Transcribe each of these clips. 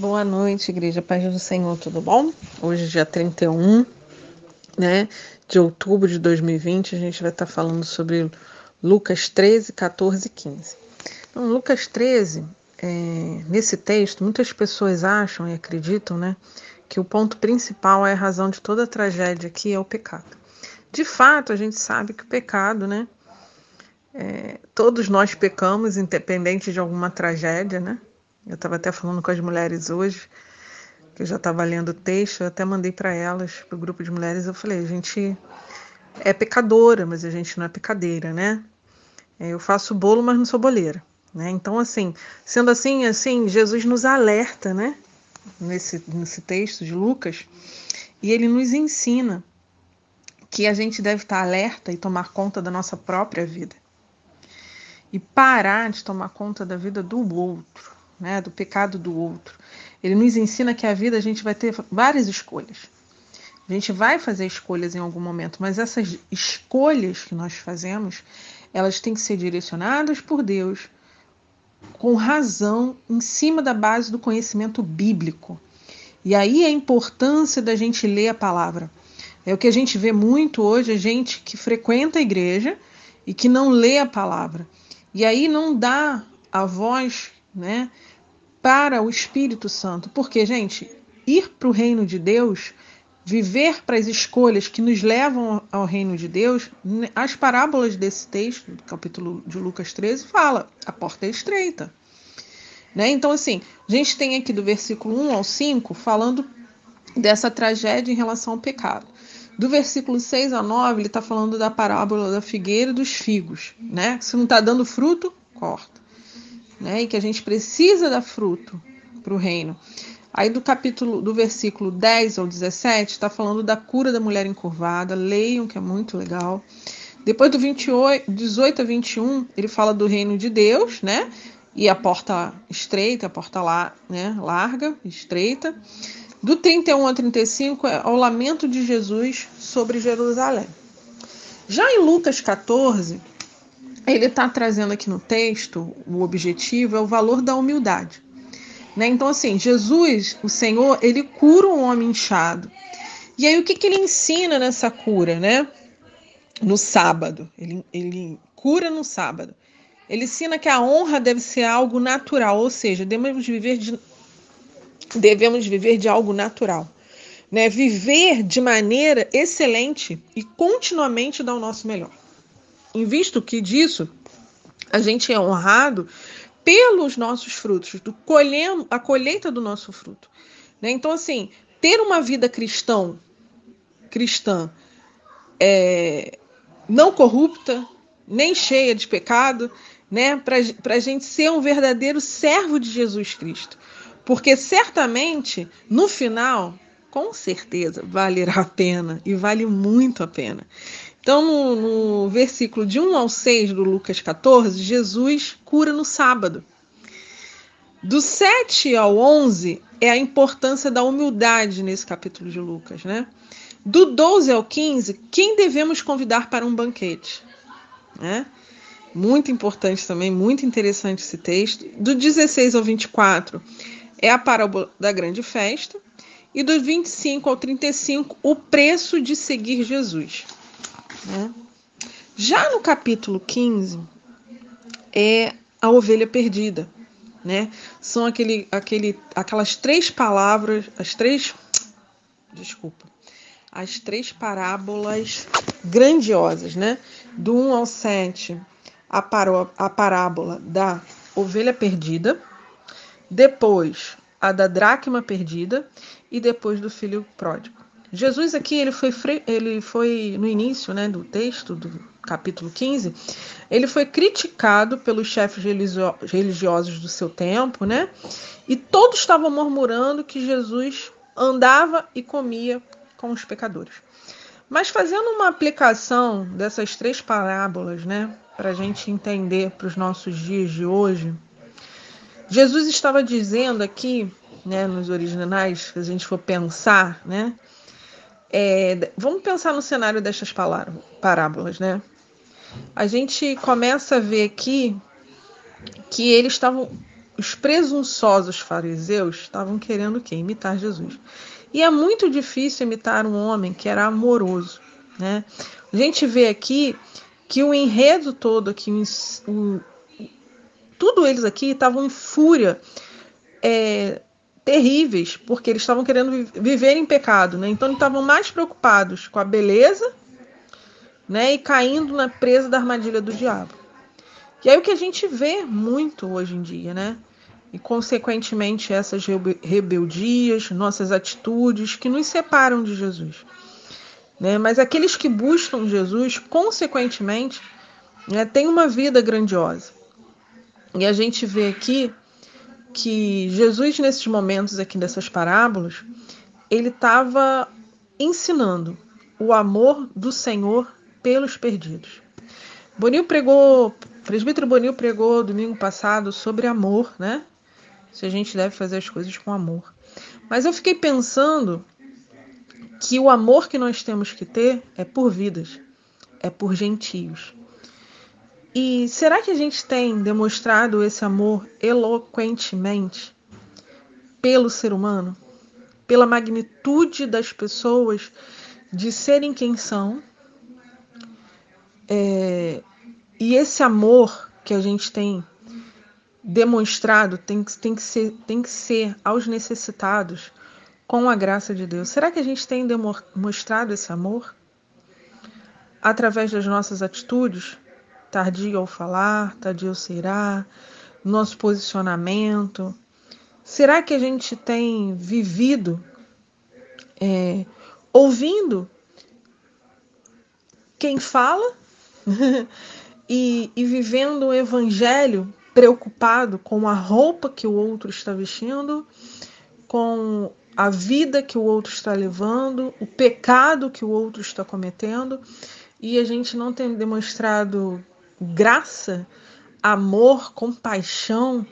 Boa noite, Igreja Paz do Senhor, tudo bom? Hoje, dia 31 né, de outubro de 2020, a gente vai estar falando sobre Lucas 13, 14 e 15. Então, Lucas 13, é, nesse texto, muitas pessoas acham e acreditam né, que o ponto principal é a razão de toda a tragédia aqui é o pecado. De fato, a gente sabe que o pecado, né? É, todos nós pecamos, independente de alguma tragédia, né? Eu estava até falando com as mulheres hoje, que eu já estava lendo o texto, eu até mandei para elas, para o grupo de mulheres, eu falei, a gente é pecadora, mas a gente não é pecadeira, né? Eu faço bolo, mas não sou boleira, né? Então, assim, sendo assim, assim, Jesus nos alerta, né? Nesse, nesse texto de Lucas, e ele nos ensina que a gente deve estar alerta e tomar conta da nossa própria vida. E parar de tomar conta da vida do outro né, do pecado do outro. Ele nos ensina que a vida a gente vai ter várias escolhas. A gente vai fazer escolhas em algum momento, mas essas escolhas que nós fazemos, elas têm que ser direcionadas por Deus com razão, em cima da base do conhecimento bíblico. E aí a importância da gente ler a palavra. É o que a gente vê muito hoje, a gente que frequenta a igreja e que não lê a palavra. E aí não dá a voz, né, para o Espírito Santo. Porque, gente, ir para o reino de Deus, viver para as escolhas que nos levam ao reino de Deus, as parábolas desse texto, do capítulo de Lucas 13, fala: a porta é estreita. Né? Então, assim, a gente tem aqui do versículo 1 ao 5 falando dessa tragédia em relação ao pecado. Do versículo 6 a 9, ele está falando da parábola da figueira e dos figos. Né? Se não está dando fruto, corta né? E que a gente precisa dar fruto para o reino. Aí do capítulo, do versículo 10 ao 17, está falando da cura da mulher encurvada. Leiam, que é muito legal. Depois do 28, 18 a 21, ele fala do reino de Deus, né? E a porta estreita, a porta lá, né? larga, estreita. Do 31 a 35 é o lamento de Jesus sobre Jerusalém. Já em Lucas 14, ele está trazendo aqui no texto, o objetivo é o valor da humildade. Né? Então, assim, Jesus, o Senhor, ele cura um homem inchado. E aí, o que, que ele ensina nessa cura, né? No sábado. Ele, ele cura no sábado. Ele ensina que a honra deve ser algo natural, ou seja, devemos viver de, devemos viver de algo natural. Né? Viver de maneira excelente e continuamente dar o nosso melhor. Em visto que disso, a gente é honrado pelos nossos frutos, do colhendo, a colheita do nosso fruto. Né? Então, assim, ter uma vida cristã, cristã é, não corrupta, nem cheia de pecado, né? para a gente ser um verdadeiro servo de Jesus Cristo. Porque certamente, no final, com certeza, valerá a pena e vale muito a pena. Então, no, no versículo de 1 ao 6 do Lucas 14, Jesus cura no sábado. Do 7 ao 11 é a importância da humildade nesse capítulo de Lucas, né? Do 12 ao 15, quem devemos convidar para um banquete? Né? Muito importante também, muito interessante esse texto. Do 16 ao 24 é a parábola da grande festa. E do 25 ao 35, o preço de seguir Jesus. Né? Já no capítulo 15 é a ovelha perdida, né? São aquele, aquele, aquelas três palavras, as três, desculpa, as três parábolas grandiosas, né? Do 1 ao 7, a, paró, a parábola da ovelha perdida, depois a da dracma perdida e depois do filho pródigo. Jesus aqui ele foi, ele foi no início né, do texto do capítulo 15, ele foi criticado pelos chefes religiosos do seu tempo, né? E todos estavam murmurando que Jesus andava e comia com os pecadores. Mas fazendo uma aplicação dessas três parábolas, né, para a gente entender para os nossos dias de hoje, Jesus estava dizendo aqui, né, nos originais, se a gente for pensar, né, é, vamos pensar no cenário destas parábolas, né? A gente começa a ver aqui que eles estavam os presunçosos fariseus estavam querendo? Imitar Jesus. E é muito difícil imitar um homem que era amoroso, né? A gente vê aqui que o enredo todo aqui, o, tudo eles aqui estavam em fúria, é, terríveis, porque eles estavam querendo viver em pecado, né? Então eles estavam mais preocupados com a beleza, né? E caindo na presa da armadilha do diabo. E aí o que a gente vê muito hoje em dia, né? E consequentemente essas rebeldias, nossas atitudes que nos separam de Jesus. Né? Mas aqueles que buscam Jesus, consequentemente, né, têm uma vida grandiosa. E a gente vê aqui que Jesus, nesses momentos aqui dessas parábolas, ele estava ensinando o amor do Senhor pelos perdidos. Bonil pregou, presbítero Bonil pregou domingo passado sobre amor, né? Se a gente deve fazer as coisas com amor. Mas eu fiquei pensando que o amor que nós temos que ter é por vidas, é por gentios. E será que a gente tem demonstrado esse amor eloquentemente pelo ser humano? Pela magnitude das pessoas de serem quem são? É, e esse amor que a gente tem demonstrado tem, tem, que ser, tem que ser aos necessitados com a graça de Deus. Será que a gente tem demonstrado esse amor através das nossas atitudes? Tardio ao falar, tardio será, nosso posicionamento. Será que a gente tem vivido é, ouvindo quem fala e, e vivendo o evangelho preocupado com a roupa que o outro está vestindo, com a vida que o outro está levando, o pecado que o outro está cometendo, e a gente não tem demonstrado graça, amor, compaixão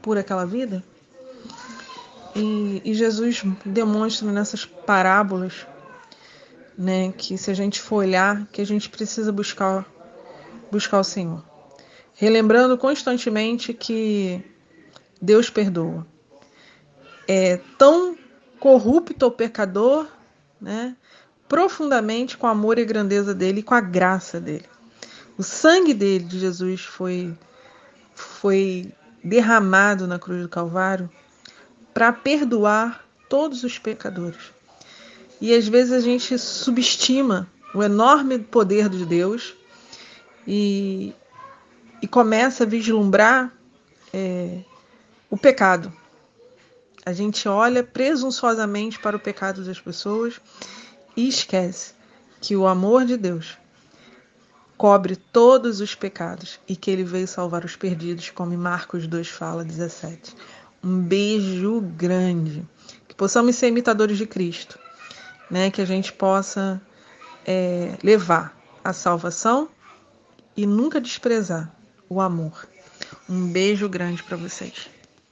por aquela vida? E, e, Jesus demonstra nessas parábolas, né, que se a gente for olhar, que a gente precisa buscar buscar o Senhor, relembrando constantemente que Deus perdoa. É tão corrupto o pecador, né, profundamente com o amor e grandeza dele e com a graça dele. O sangue dele, de Jesus, foi, foi derramado na cruz do Calvário para perdoar todos os pecadores. E às vezes a gente subestima o enorme poder de Deus e, e começa a vislumbrar é, o pecado. A gente olha presunçosamente para o pecado das pessoas e esquece que o amor de Deus cobre todos os pecados e que ele veio salvar os perdidos, como Marcos 2 fala 17. Um beijo grande. Que possamos ser imitadores de Cristo, né? Que a gente possa é, levar a salvação e nunca desprezar o amor. Um beijo grande para vocês.